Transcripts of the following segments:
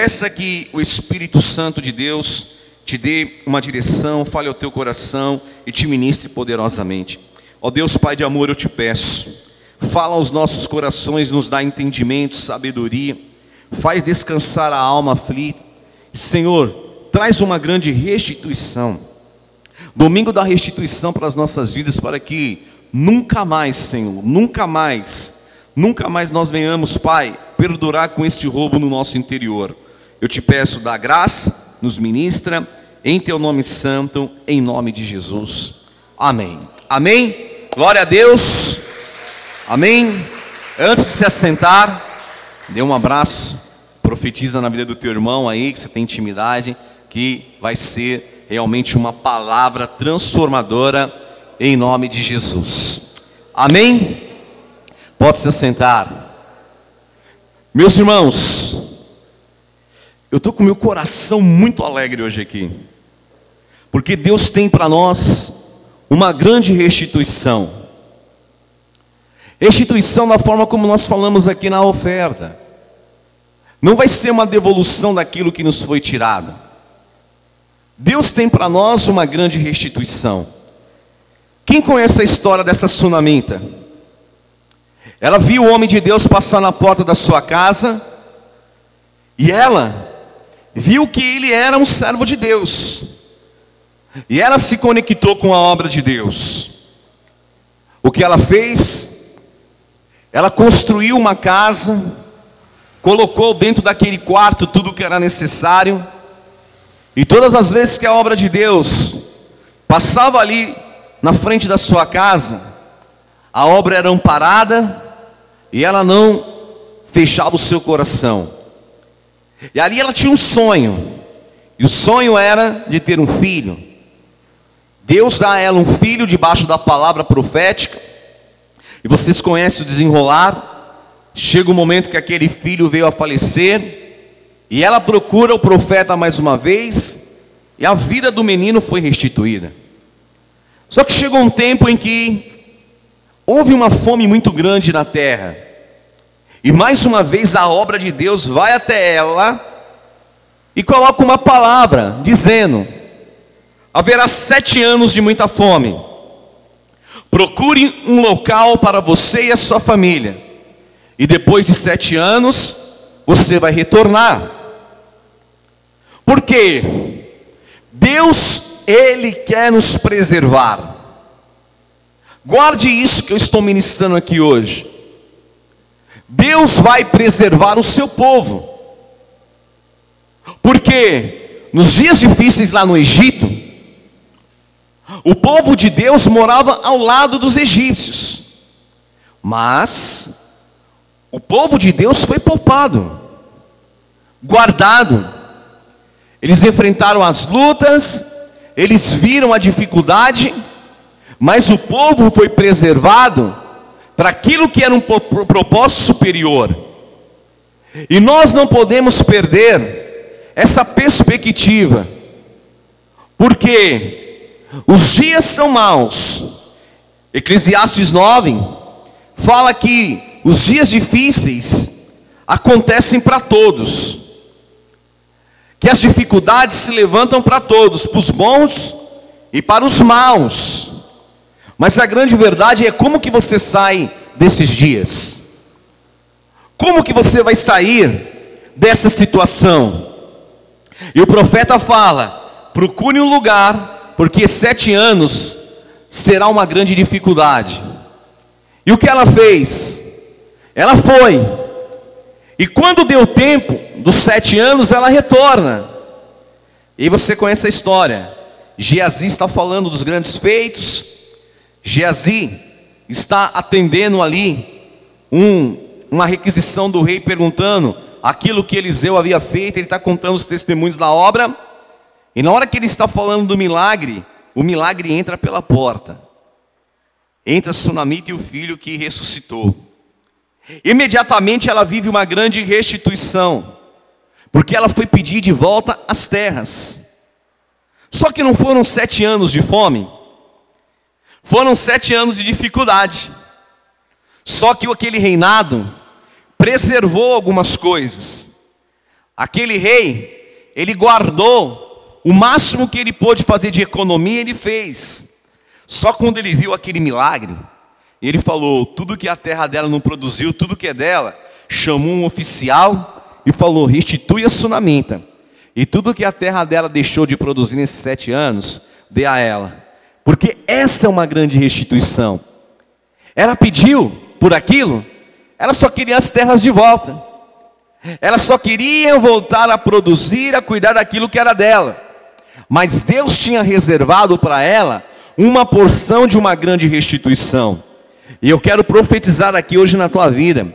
Peça que o Espírito Santo de Deus te dê uma direção, fale ao teu coração e te ministre poderosamente. Ó Deus Pai de amor, eu te peço, fala aos nossos corações, nos dá entendimento, sabedoria, faz descansar a alma aflita. Senhor, traz uma grande restituição. Domingo da restituição para as nossas vidas, para que nunca mais, Senhor, nunca mais, nunca mais nós venhamos, Pai, perdurar com este roubo no nosso interior. Eu te peço, da graça, nos ministra, em teu nome santo, em nome de Jesus. Amém. Amém. Glória a Deus. Amém. Antes de se assentar, dê um abraço, profetiza na vida do teu irmão aí, que você tem intimidade, que vai ser realmente uma palavra transformadora em nome de Jesus. Amém? Pode se assentar. Meus irmãos, eu estou com meu coração muito alegre hoje aqui, porque Deus tem para nós uma grande restituição. Restituição da forma como nós falamos aqui na oferta. Não vai ser uma devolução daquilo que nos foi tirado. Deus tem para nós uma grande restituição. Quem conhece a história dessa sunamita? Ela viu o homem de Deus passar na porta da sua casa e ela viu que ele era um servo de Deus. E ela se conectou com a obra de Deus. O que ela fez? Ela construiu uma casa, colocou dentro daquele quarto tudo o que era necessário, e todas as vezes que a obra de Deus passava ali na frente da sua casa, a obra era amparada e ela não fechava o seu coração. E ali ela tinha um sonho, e o sonho era de ter um filho. Deus dá a ela um filho debaixo da palavra profética, e vocês conhecem o desenrolar. Chega o momento que aquele filho veio a falecer, e ela procura o profeta mais uma vez, e a vida do menino foi restituída. Só que chegou um tempo em que houve uma fome muito grande na terra, e mais uma vez a obra de Deus vai até ela e coloca uma palavra, dizendo: haverá sete anos de muita fome. Procure um local para você e a sua família, e depois de sete anos você vai retornar. Porque Deus, Ele quer nos preservar. Guarde isso que eu estou ministrando aqui hoje. Deus vai preservar o seu povo. Porque nos dias difíceis lá no Egito, o povo de Deus morava ao lado dos egípcios. Mas o povo de Deus foi poupado, guardado. Eles enfrentaram as lutas, eles viram a dificuldade, mas o povo foi preservado para aquilo que era um propósito superior. E nós não podemos perder essa perspectiva, porque os dias são maus. Eclesiastes 9 fala que os dias difíceis acontecem para todos que as dificuldades se levantam para todos, para os bons e para os maus. Mas a grande verdade é como que você sai desses dias? Como que você vai sair dessa situação? E o profeta fala: procure um lugar, porque sete anos será uma grande dificuldade. E o que ela fez? Ela foi, e quando deu tempo, dos sete anos, ela retorna. E você conhece a história. Geazi está falando dos grandes feitos. Geazi está atendendo ali um, uma requisição do rei perguntando aquilo que Eliseu havia feito. Ele está contando os testemunhos da obra. E na hora que ele está falando do milagre, o milagre entra pela porta. Entra Sunamita e o filho que ressuscitou. Imediatamente ela vive uma grande restituição porque ela foi pedir de volta as terras. Só que não foram sete anos de fome, foram sete anos de dificuldade. Só que aquele reinado preservou algumas coisas. Aquele rei, ele guardou o máximo que ele pôde fazer de economia, ele fez. Só quando ele viu aquele milagre, ele falou: tudo que a terra dela não produziu, tudo que é dela, chamou um oficial e falou: restitui a sunamita. E tudo que a terra dela deixou de produzir nesses sete anos, dê a ela. Porque essa é uma grande restituição. Ela pediu por aquilo, ela só queria as terras de volta. Ela só queria voltar a produzir, a cuidar daquilo que era dela. Mas Deus tinha reservado para ela uma porção de uma grande restituição. E eu quero profetizar aqui hoje na tua vida.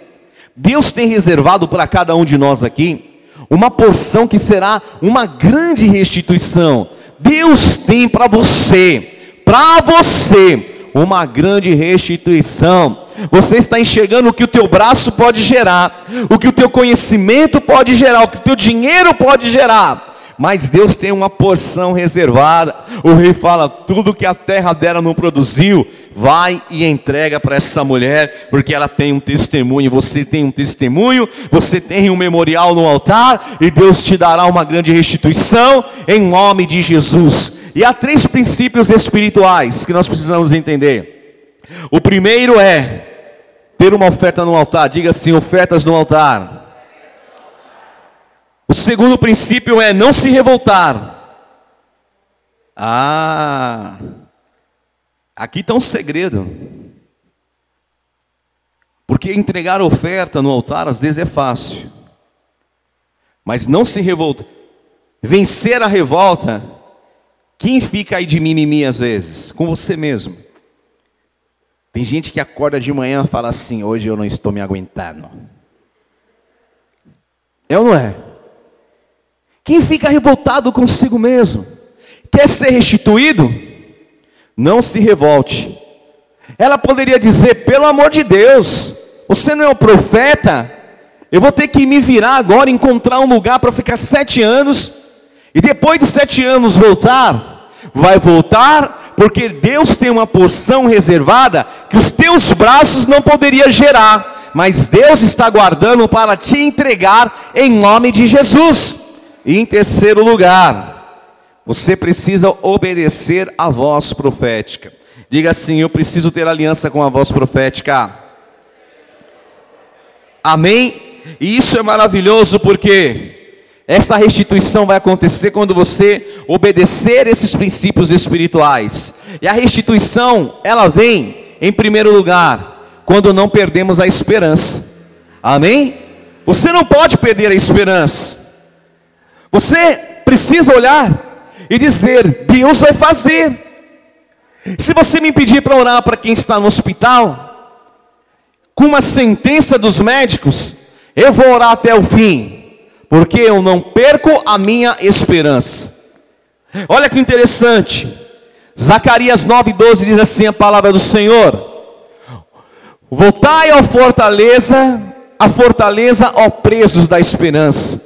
Deus tem reservado para cada um de nós aqui uma porção que será uma grande restituição. Deus tem para você, para você, uma grande restituição. Você está enxergando o que o teu braço pode gerar, o que o teu conhecimento pode gerar, o que o teu dinheiro pode gerar mas Deus tem uma porção reservada. O rei fala: tudo que a terra dela não produziu, vai e entrega para essa mulher, porque ela tem um testemunho. Você tem um testemunho, você tem um memorial no altar, e Deus te dará uma grande restituição em nome de Jesus. E há três princípios espirituais que nós precisamos entender. O primeiro é ter uma oferta no altar, diga assim: ofertas no altar. O segundo princípio é não se revoltar. Ah, aqui está um segredo. Porque entregar oferta no altar às vezes é fácil. Mas não se revoltar. Vencer a revolta. Quem fica aí de mimimi às vezes? Com você mesmo. Tem gente que acorda de manhã e fala assim: hoje eu não estou me aguentando. É ou não é? Quem fica revoltado consigo mesmo, quer ser restituído, não se revolte. Ela poderia dizer: pelo amor de Deus, você não é o profeta, eu vou ter que me virar agora, encontrar um lugar para ficar sete anos, e depois de sete anos voltar, vai voltar, porque Deus tem uma porção reservada que os teus braços não poderiam gerar, mas Deus está guardando para te entregar em nome de Jesus. E em terceiro lugar, você precisa obedecer à voz profética. Diga assim: Eu preciso ter aliança com a voz profética. Amém? E isso é maravilhoso porque essa restituição vai acontecer quando você obedecer esses princípios espirituais. E a restituição, ela vem, em primeiro lugar, quando não perdemos a esperança. Amém? Você não pode perder a esperança. Você precisa olhar e dizer: Deus vai fazer. Se você me pedir para orar para quem está no hospital, com uma sentença dos médicos, eu vou orar até o fim, porque eu não perco a minha esperança. Olha que interessante, Zacarias 9,12 diz assim: a palavra do Senhor: Voltai à fortaleza, a fortaleza, ó presos da esperança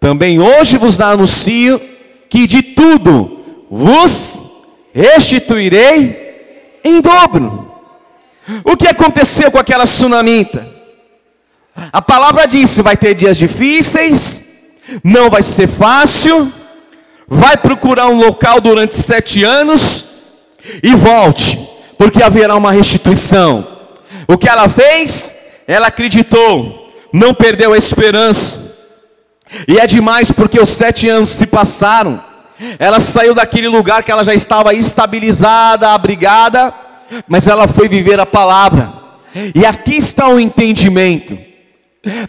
também hoje vos anuncio que de tudo vos restituirei em dobro. O que aconteceu com aquela sunamita? A palavra disse: vai ter dias difíceis, não vai ser fácil, vai procurar um local durante sete anos e volte, porque haverá uma restituição. O que ela fez? Ela acreditou, não perdeu a esperança, e é demais porque os sete anos se passaram. Ela saiu daquele lugar que ela já estava estabilizada, abrigada, mas ela foi viver a palavra. E aqui está o entendimento.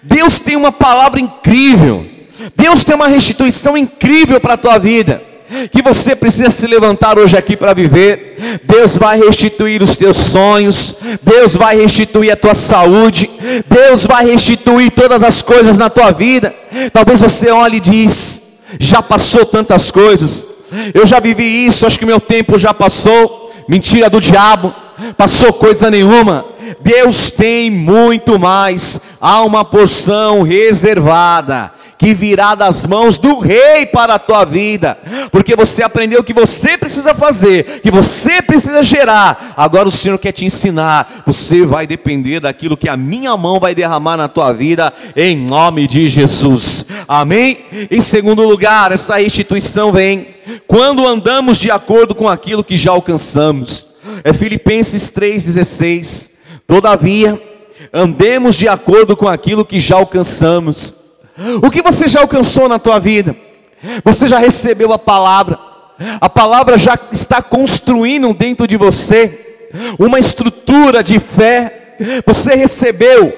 Deus tem uma palavra incrível. Deus tem uma restituição incrível para a tua vida que você precisa se levantar hoje aqui para viver. Deus vai restituir os teus sonhos, Deus vai restituir a tua saúde, Deus vai restituir todas as coisas na tua vida. Talvez você olhe e diz: já passou tantas coisas, eu já vivi isso, acho que meu tempo já passou. Mentira do diabo, passou coisa nenhuma. Deus tem muito mais, há uma porção reservada que virá das mãos do rei para a tua vida, porque você aprendeu o que você precisa fazer, que você precisa gerar. Agora o Senhor quer te ensinar. Você vai depender daquilo que a minha mão vai derramar na tua vida, em nome de Jesus. Amém? Em segundo lugar, essa restituição vem quando andamos de acordo com aquilo que já alcançamos. É Filipenses 3,16. Todavia, andemos de acordo com aquilo que já alcançamos. O que você já alcançou na tua vida? Você já recebeu a palavra? A palavra já está construindo dentro de você uma estrutura de fé. Você recebeu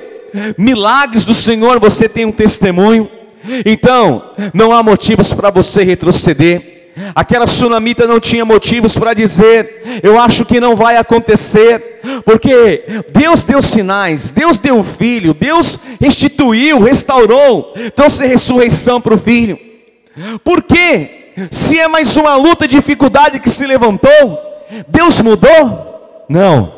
milagres do Senhor, você tem um testemunho. Então, não há motivos para você retroceder. Aquela sunamita não tinha motivos para dizer, eu acho que não vai acontecer, porque Deus deu sinais, Deus deu o filho, Deus restituiu, restaurou, trouxe ressurreição para o filho. Por quê? Se é mais uma luta, dificuldade que se levantou, Deus mudou? Não,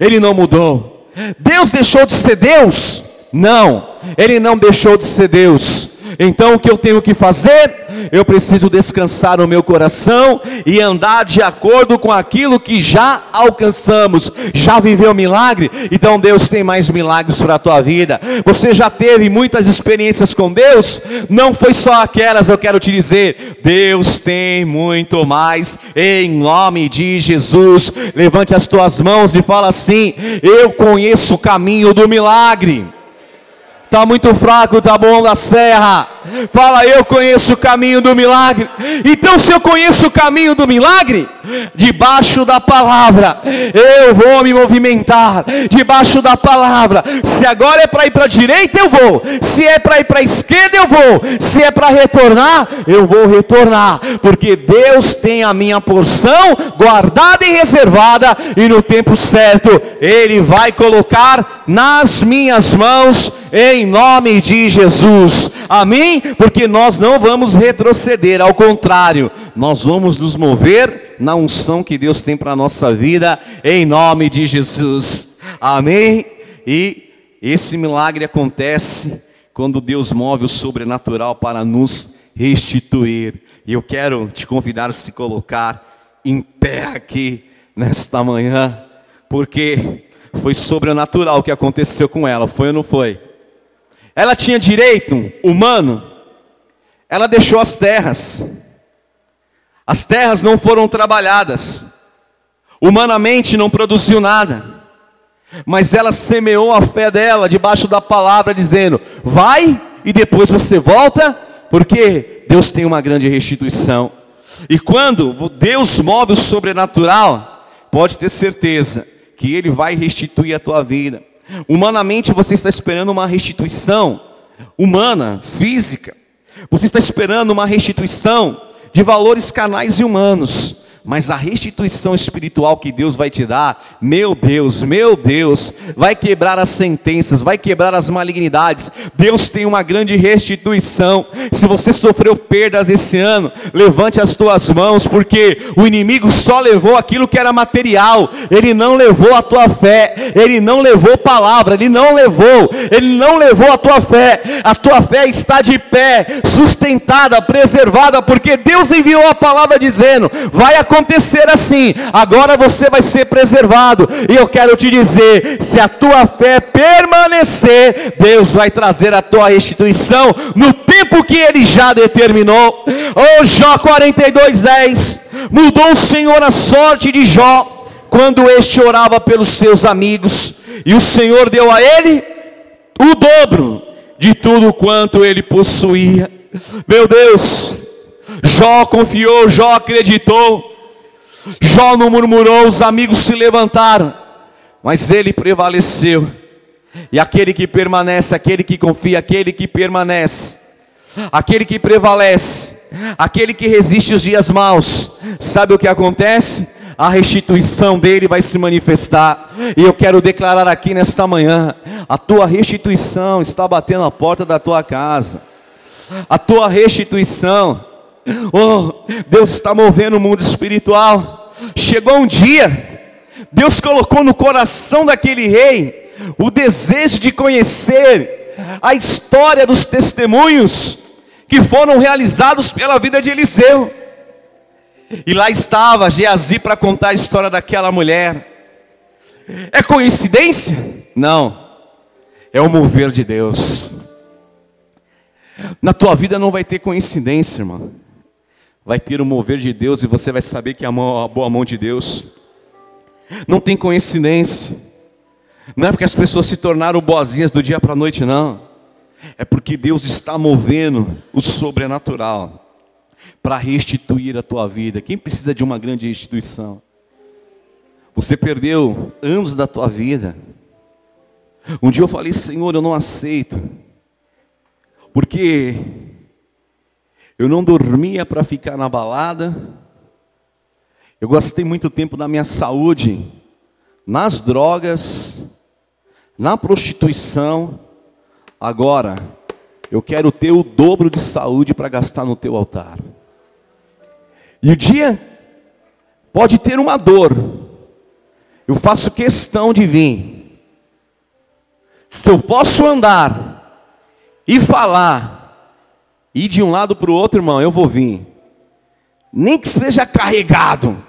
Ele não mudou. Deus deixou de ser Deus? Não, Ele não deixou de ser Deus. Então o que eu tenho que fazer? Eu preciso descansar no meu coração e andar de acordo com aquilo que já alcançamos. Já viveu milagre? Então Deus tem mais milagres para a tua vida. Você já teve muitas experiências com Deus? Não foi só aquelas, eu quero te dizer. Deus tem muito mais em nome de Jesus. Levante as tuas mãos e fala assim: Eu conheço o caminho do milagre. Está muito fraco, tá bom da serra. Fala, eu conheço o caminho do milagre. Então, se eu conheço o caminho do milagre, debaixo da palavra, eu vou me movimentar. Debaixo da palavra, se agora é para ir para a direita, eu vou. Se é para ir para a esquerda, eu vou. Se é para retornar, eu vou retornar. Porque Deus tem a minha porção guardada e reservada, e no tempo certo, Ele vai colocar nas minhas mãos, em nome de Jesus. Porque nós não vamos retroceder, ao contrário, nós vamos nos mover na unção que Deus tem para a nossa vida, em nome de Jesus. Amém? E esse milagre acontece quando Deus move o sobrenatural para nos restituir. E eu quero te convidar a se colocar em pé aqui nesta manhã, porque foi sobrenatural o que aconteceu com ela, foi ou não foi? Ela tinha direito humano, ela deixou as terras, as terras não foram trabalhadas, humanamente não produziu nada, mas ela semeou a fé dela debaixo da palavra, dizendo: vai e depois você volta, porque Deus tem uma grande restituição. E quando Deus move o sobrenatural, pode ter certeza que Ele vai restituir a tua vida. Humanamente você está esperando uma restituição humana, física. Você está esperando uma restituição de valores canais e humanos mas a restituição espiritual que Deus vai te dar, meu Deus, meu Deus, vai quebrar as sentenças, vai quebrar as malignidades. Deus tem uma grande restituição. Se você sofreu perdas esse ano, levante as tuas mãos, porque o inimigo só levou aquilo que era material, ele não levou a tua fé, ele não levou palavra, ele não levou, ele não levou a tua fé. A tua fé está de pé, sustentada, preservada, porque Deus enviou a palavra dizendo: vai acontecer acontecer assim, agora você vai ser preservado. E eu quero te dizer: se a tua fé permanecer, Deus vai trazer a tua restituição no tempo que Ele já determinou. Oh, Jó 42, 10. Mudou o Senhor a sorte de Jó quando este orava pelos seus amigos, e o Senhor deu a ele o dobro de tudo quanto ele possuía. Meu Deus, Jó confiou, Jó acreditou. Jó não murmurou, os amigos se levantaram, mas ele prevaleceu. E aquele que permanece, aquele que confia, aquele que permanece, aquele que prevalece, aquele que resiste os dias maus, sabe o que acontece? A restituição dele vai se manifestar. E eu quero declarar aqui nesta manhã: a tua restituição está batendo a porta da tua casa. A tua restituição Oh, Deus está movendo o mundo espiritual. Chegou um dia, Deus colocou no coração daquele rei o desejo de conhecer a história dos testemunhos que foram realizados pela vida de Eliseu. E lá estava Geazi para contar a história daquela mulher. É coincidência? Não. É o mover de Deus. Na tua vida não vai ter coincidência, irmão. Vai ter o mover de Deus e você vai saber que é a, mão, a boa mão de Deus. Não tem coincidência. Não é porque as pessoas se tornaram boazinhas do dia para a noite, não. É porque Deus está movendo o sobrenatural para restituir a tua vida. Quem precisa de uma grande restituição? Você perdeu anos da tua vida. Um dia eu falei, Senhor, eu não aceito, porque eu não dormia para ficar na balada, eu gastei muito tempo da minha saúde nas drogas, na prostituição, agora eu quero ter o dobro de saúde para gastar no teu altar. E o dia pode ter uma dor. Eu faço questão de vir. Se eu posso andar e falar, ir de um lado para o outro, irmão, eu vou vir. Nem que seja carregado.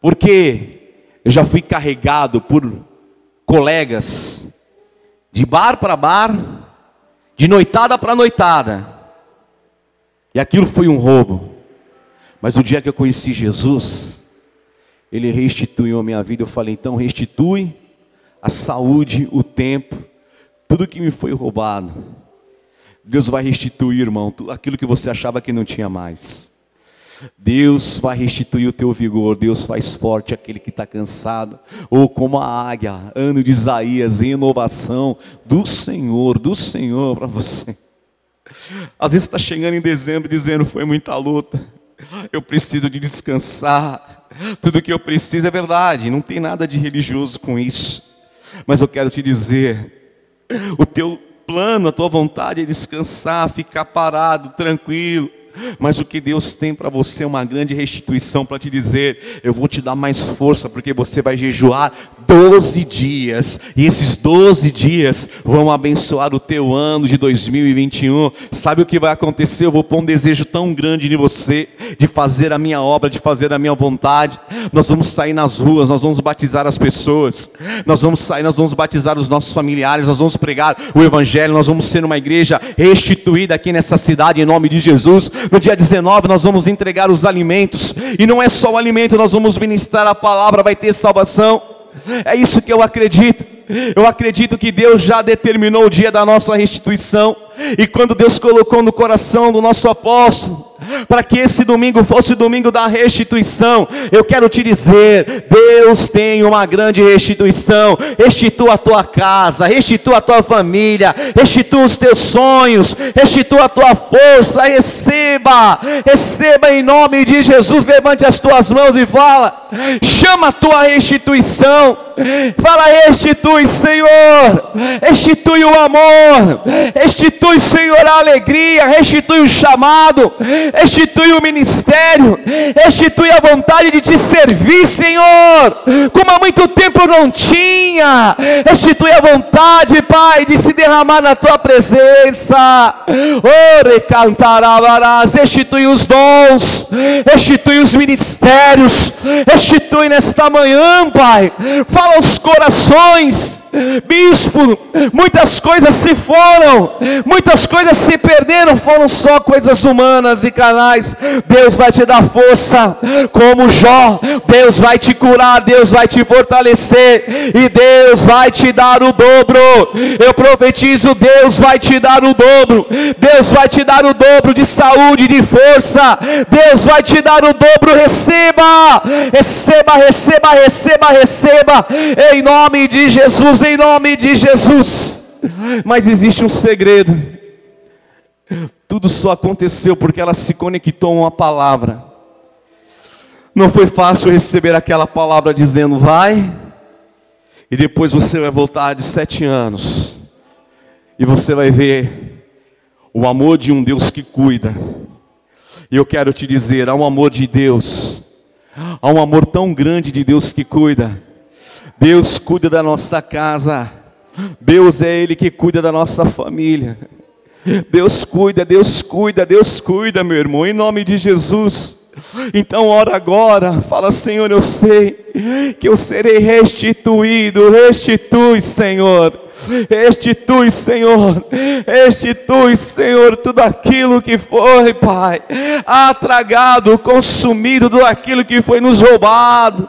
Porque eu já fui carregado por colegas de bar para bar, de noitada para noitada. E aquilo foi um roubo. Mas o dia que eu conheci Jesus, Ele restituiu a minha vida. Eu falei, então restitui a saúde, o tempo, tudo que me foi roubado. Deus vai restituir, irmão, aquilo que você achava que não tinha mais. Deus vai restituir o teu vigor, Deus faz forte aquele que está cansado, ou como a águia, ano de Isaías, em inovação do Senhor, do Senhor para você. Às vezes está chegando em dezembro dizendo foi muita luta, eu preciso de descansar. Tudo que eu preciso é verdade, não tem nada de religioso com isso. Mas eu quero te dizer, o teu plano, a tua vontade é descansar, ficar parado, tranquilo. Mas o que Deus tem para você é uma grande restituição para te dizer: eu vou te dar mais força, porque você vai jejuar 12 dias, e esses 12 dias vão abençoar o teu ano de 2021. Sabe o que vai acontecer? Eu vou pôr um desejo tão grande em você, de fazer a minha obra, de fazer a minha vontade. Nós vamos sair nas ruas, nós vamos batizar as pessoas, nós vamos sair, nós vamos batizar os nossos familiares, nós vamos pregar o Evangelho, nós vamos ser uma igreja restituída aqui nessa cidade, em nome de Jesus. No dia 19 nós vamos entregar os alimentos, e não é só o alimento, nós vamos ministrar a palavra, vai ter salvação. É isso que eu acredito. Eu acredito que Deus já determinou o dia da nossa restituição. E quando Deus colocou no coração do nosso apóstolo, para que esse domingo fosse o domingo da restituição, eu quero te dizer: Deus tem uma grande restituição. Restitua a tua casa, restitua a tua família, restitua os teus sonhos, restitua a tua força. Receba, receba em nome de Jesus. Levante as tuas mãos e fala: chama a tua restituição. Fala, restitui, Senhor, restitui o amor, restitui, Senhor, a alegria, restitui o chamado, restitui o ministério, restitui a vontade de te servir, Senhor, como há muito tempo não tinha, restitui a vontade, Pai, de se derramar na tua presença, cantarás, restitui os dons, restitui os ministérios, restitui nesta manhã, Pai, fala aos corações, bispo, muitas coisas se foram, muitas coisas se perderam, foram só coisas humanas e Deus vai te dar força, como Jó, Deus vai te curar, Deus vai te fortalecer, e Deus vai te dar o dobro. Eu profetizo: Deus vai te dar o dobro, Deus vai te dar o dobro de saúde, de força, Deus vai te dar o dobro. Receba, receba, receba, receba, receba, em nome de Jesus, em nome de Jesus. Mas existe um segredo. Tudo só aconteceu porque ela se conectou a uma palavra. Não foi fácil receber aquela palavra dizendo vai, e depois você vai voltar de sete anos, e você vai ver o amor de um Deus que cuida. E eu quero te dizer: há um amor de Deus, há um amor tão grande de Deus que cuida. Deus cuida da nossa casa, Deus é Ele que cuida da nossa família. Deus cuida, Deus cuida, Deus cuida, meu irmão, em nome de Jesus. Então ora agora, fala Senhor, eu sei que eu serei restituído, restitui Senhor, restitui Senhor, restitui Senhor tudo aquilo que foi Pai, atragado, consumido, tudo aquilo que foi nos roubado,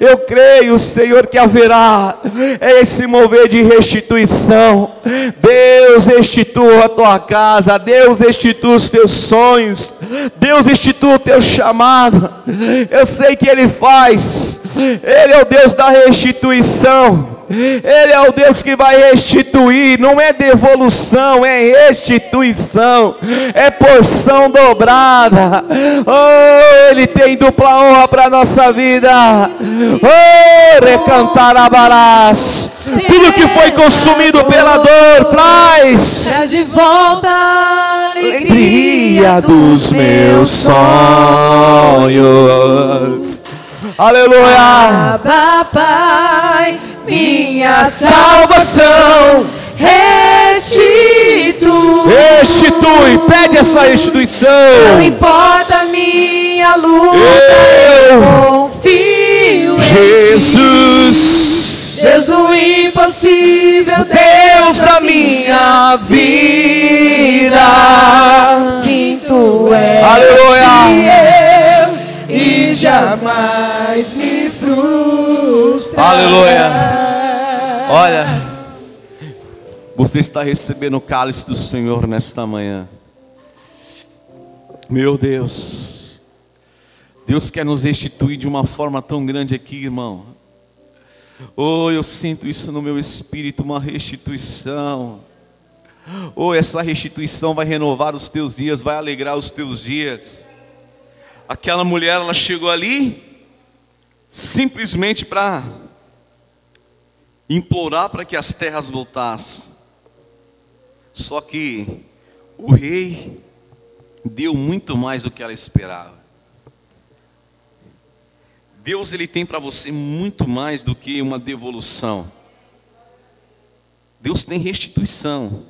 eu creio Senhor que haverá esse mover de restituição, Deus restitua a tua casa, Deus restitua os teus sonhos, Deus restitua o teu chamado, eu sei que Ele faz, Ele é o Deus da restituição. Ele é o Deus que vai restituir, não é devolução, é restituição, é porção dobrada. Oh, Ele tem dupla honra para a nossa vida. Oh, recantar abarás. Tudo que foi consumido pela dor, traz. Traz de volta a Alegria dos meus sonhos. Aleluia. Abba, Pai, minha Salvação. restitui. Restitui, pede essa Não restituição. importa a minha luta, Eu, confio em Jesus. Deus do impossível, Deus da minha vida. Sim, tu és Aleluia. fiel e jamais me. Aleluia. Olha, você está recebendo o cálice do Senhor nesta manhã. Meu Deus, Deus quer nos restituir de uma forma tão grande aqui, irmão. Oh, eu sinto isso no meu espírito, uma restituição. Oh, essa restituição vai renovar os teus dias, vai alegrar os teus dias. Aquela mulher, ela chegou ali simplesmente para implorar para que as terras voltassem. Só que o rei deu muito mais do que ela esperava. Deus ele tem para você muito mais do que uma devolução. Deus tem restituição.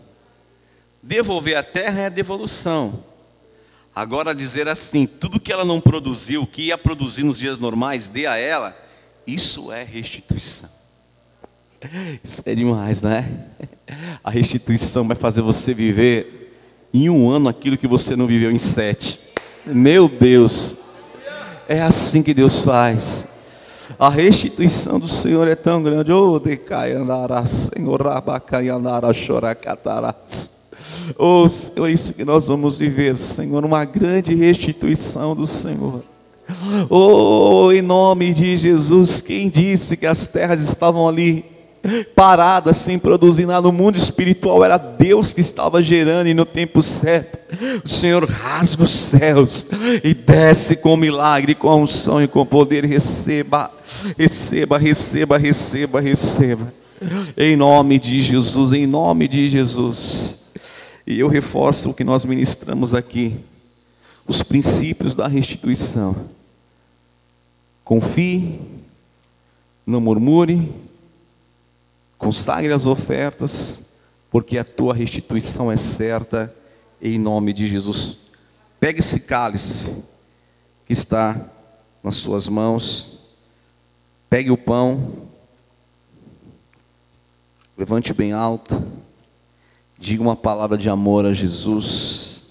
Devolver a terra é devolução. Agora dizer assim, tudo que ela não produziu, que ia produzir nos dias normais, dê a ela, isso é restituição. Isso é demais, né? A restituição vai fazer você viver em um ano aquilo que você não viveu em sete. Meu Deus, é assim que Deus faz. A restituição do Senhor é tão grande. Oh, decai Senhor, rabacai andará. Oh, Senhor, é isso que nós vamos viver, Senhor, uma grande restituição do Senhor. Oh, em nome de Jesus, quem disse que as terras estavam ali paradas sem produzir nada no mundo espiritual? Era Deus que estava gerando e no tempo certo. O Senhor rasga os céus e desce com milagre, com a unção e com poder. Receba, receba, receba, receba, receba. Em nome de Jesus, em nome de Jesus. E eu reforço o que nós ministramos aqui, os princípios da restituição. Confie, não murmure, consagre as ofertas, porque a tua restituição é certa, em nome de Jesus. Pegue esse cálice que está nas suas mãos, pegue o pão, levante bem alto. Diga uma palavra de amor a Jesus.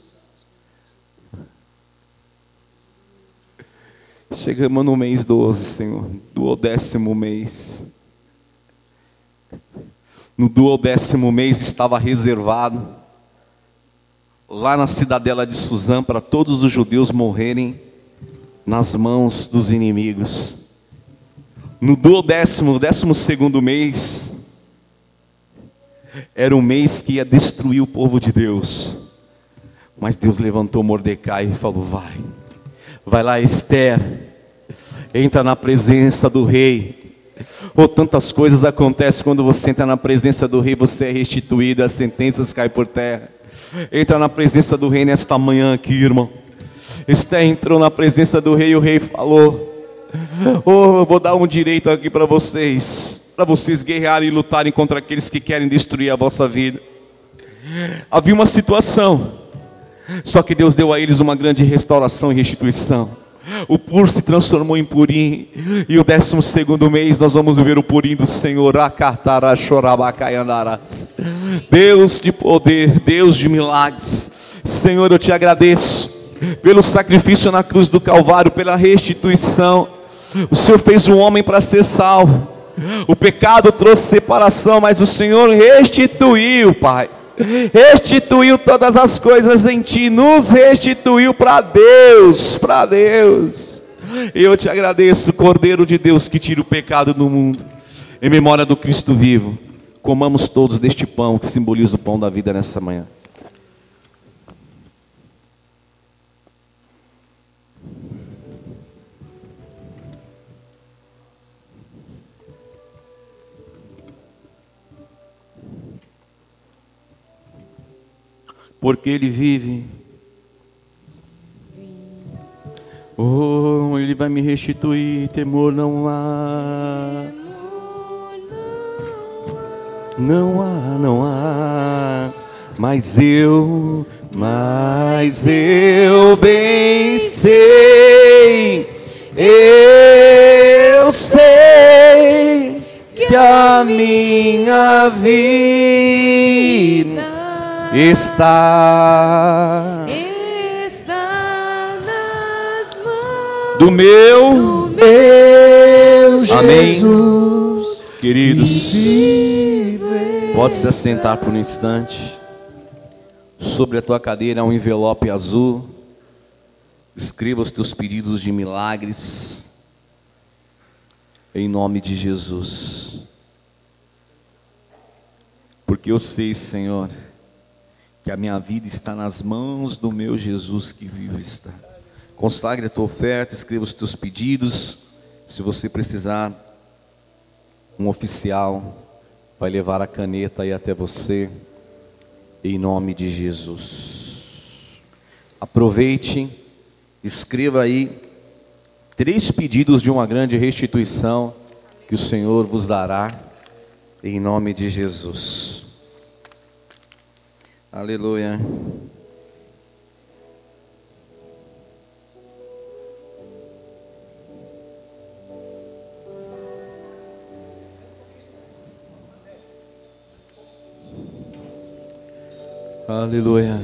Chegamos no mês 12, Senhor, duodécimo mês. No duodécimo mês estava reservado, lá na cidadela de Suzã, para todos os judeus morrerem nas mãos dos inimigos. No duodécimo, décimo segundo mês, era um mês que ia destruir o povo de Deus. Mas Deus levantou Mordecai e falou: Vai, vai lá, Esther, entra na presença do rei. Ou tantas coisas acontecem quando você entra na presença do rei, você é restituído, as sentenças caem por terra. Entra na presença do rei nesta manhã aqui, irmão. Esther entrou na presença do rei e o rei falou: Oh, eu vou dar um direito aqui para vocês, para vocês guerrearem e lutarem contra aqueles que querem destruir a vossa vida. Havia uma situação, só que Deus deu a eles uma grande restauração e restituição. O pur se transformou em purim. E o décimo segundo mês nós vamos ver o purim do Senhor. Deus de poder, Deus de milagres. Senhor, eu te agradeço pelo sacrifício na cruz do Calvário, pela restituição. O Senhor fez um homem para ser salvo. O pecado trouxe separação, mas o Senhor restituiu, Pai. Restituiu todas as coisas em ti, nos restituiu para Deus, para Deus. E eu te agradeço, Cordeiro de Deus, que tira o pecado do mundo. Em memória do Cristo vivo, comamos todos deste pão que simboliza o pão da vida nessa manhã. Porque Ele vive. Oh, Ele vai me restituir, temor não há. Não há, não há, mas eu, mas eu bem sei, eu sei que a minha vida está, está nas mãos do meu, do meu Amém. Jesus. queridos. Vive. Pode se assentar por um instante. Sobre a tua cadeira há um envelope azul. Escreva os teus pedidos de milagres. Em nome de Jesus. Porque eu sei, Senhor, que a minha vida está nas mãos do meu Jesus que vivo está. Consagre a tua oferta, escreva os teus pedidos. Se você precisar, um oficial vai levar a caneta aí até você, em nome de Jesus. Aproveite, escreva aí três pedidos de uma grande restituição que o Senhor vos dará, em nome de Jesus. Aleluia. Aleluia.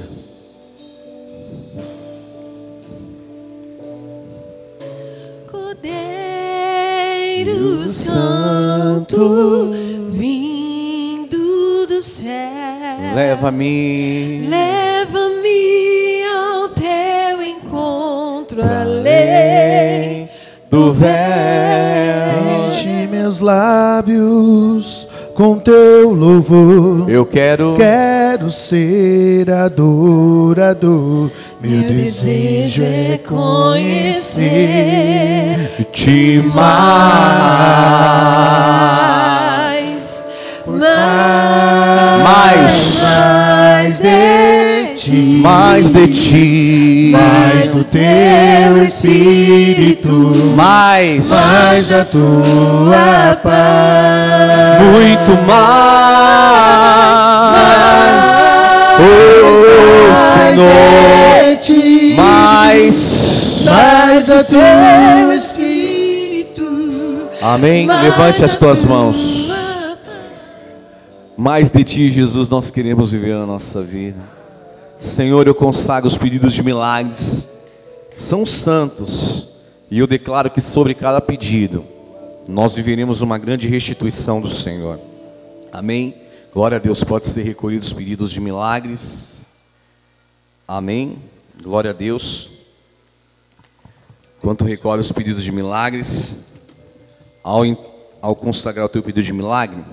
Cordeiro Santo, vindo do céu, Leva-me. leva-me lábios com teu louvor. Eu quero. Quero ser adorador. Meu, Meu desejo é conhecer te mais. mais, Mais. mais de ti, Mais de ti. mais do teu espírito, Mais. Mais da tua paz. Muito mais. Oh, Senhor. ti, Mais. mais do teu Espírito. Amém. Levante as tuas mãos. Mais de ti, Jesus, nós queremos viver na nossa vida. Senhor, eu consagro os pedidos de milagres. São santos. E eu declaro que sobre cada pedido, nós viveremos uma grande restituição do Senhor. Amém. Glória a Deus. Pode ser recolhido os pedidos de milagres. Amém. Glória a Deus. Enquanto recolhe os pedidos de milagres, ao, ao consagrar o teu pedido de milagre,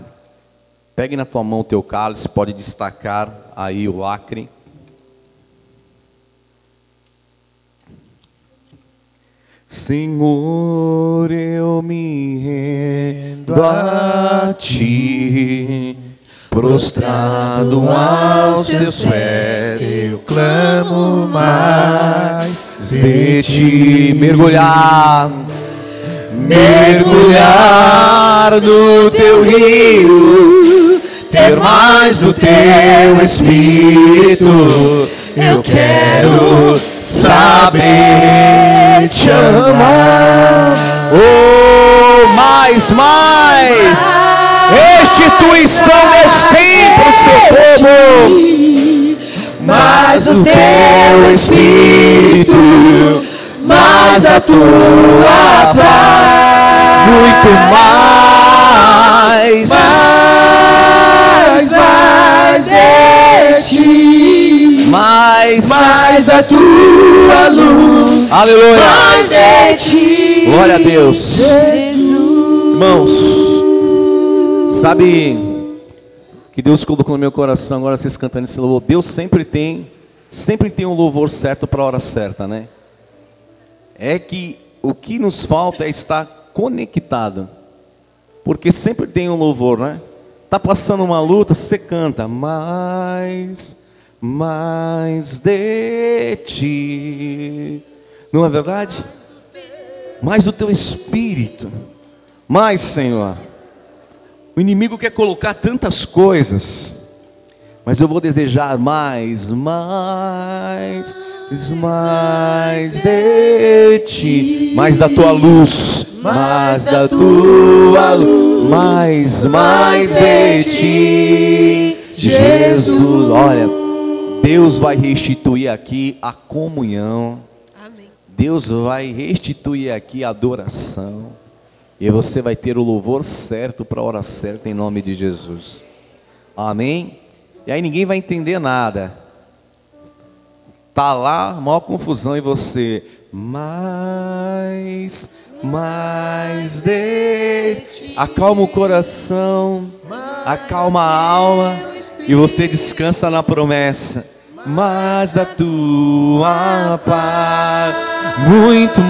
pegue na tua mão o teu cálice, pode destacar aí o lacre. Senhor, eu me rendo a ti, prostrado aos teus pés. Eu clamo mais de ti mergulhar, mergulhar no teu rio, ter mais do teu Espírito. Eu quero saber te amar. Oh, mais, mais. Restituição desse tempo, seu povo. Mais o teu Espírito, mais a tua paz. Muito mais. Mais, mais de ti, Mais. mais a tua luz, Aleluia. mais de ti. Glória a Deus. Irmãos, sabe que Deus colocou no meu coração agora vocês cantando esse louvor. Deus sempre tem, sempre tem um louvor certo para a hora certa, né? É que o que nos falta é estar conectado. Porque sempre tem um louvor, né? Tá passando uma luta, você canta mais, mais de ti. Não é verdade? mais do teu espírito, mais, Senhor. O inimigo quer colocar tantas coisas, mas eu vou desejar mais, mais, mais de ti, mais da tua luz, mais da tua luz, mais, mais de ti, Jesus. Olha, Deus vai restituir aqui a comunhão. Amém. Deus vai restituir aqui a adoração. E você vai ter o louvor certo para a hora certa em nome de Jesus. Amém? E aí ninguém vai entender nada. Tá lá, maior confusão em você. Mais, mais de ti. Acalma o coração, acalma a alma e você descansa na promessa. Mais da tua paz, muito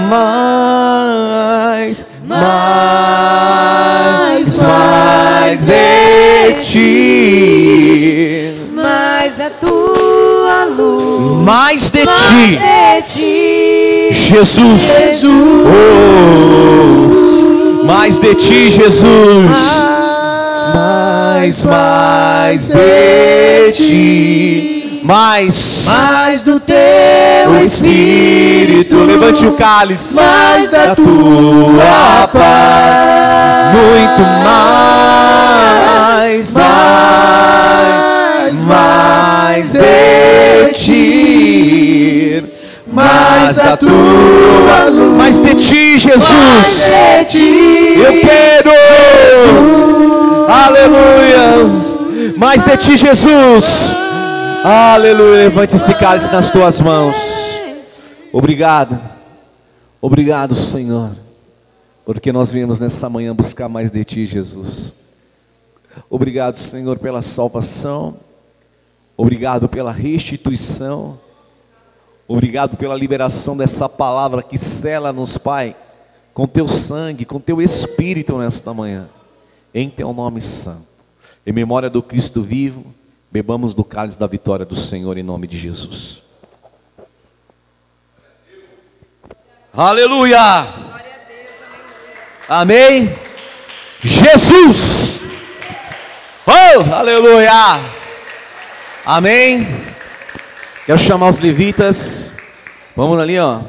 mais, mais, mais de ti, Mais da tua luz. mais de ti, ti. Jesus. Oh, mais de ti, Jesus. Mais, mais de ti, mais, Mais do teu Espírito. Levante o cálice. mais da tua paz. Muito mais, mais, mais de ti. Mais da tua luz. Mais de ti, Jesus. de ti. Eu quero. Aleluia. Mais de ti, Jesus. Aleluia. Levante esse cálice nas tuas mãos. Obrigado. Obrigado, Senhor. Porque nós viemos nessa manhã buscar mais de ti, Jesus. Obrigado, Senhor, pela salvação. Obrigado pela restituição. Obrigado pela liberação dessa palavra que sela-nos, Pai, com teu sangue, com teu espírito nesta manhã. Em teu nome santo. Em memória do Cristo vivo, bebamos do cálice da vitória do Senhor em nome de Jesus. Aleluia! Amém? Jesus! Oh, aleluia! Amém? Quero chamar os levitas. Vamos ali, ó.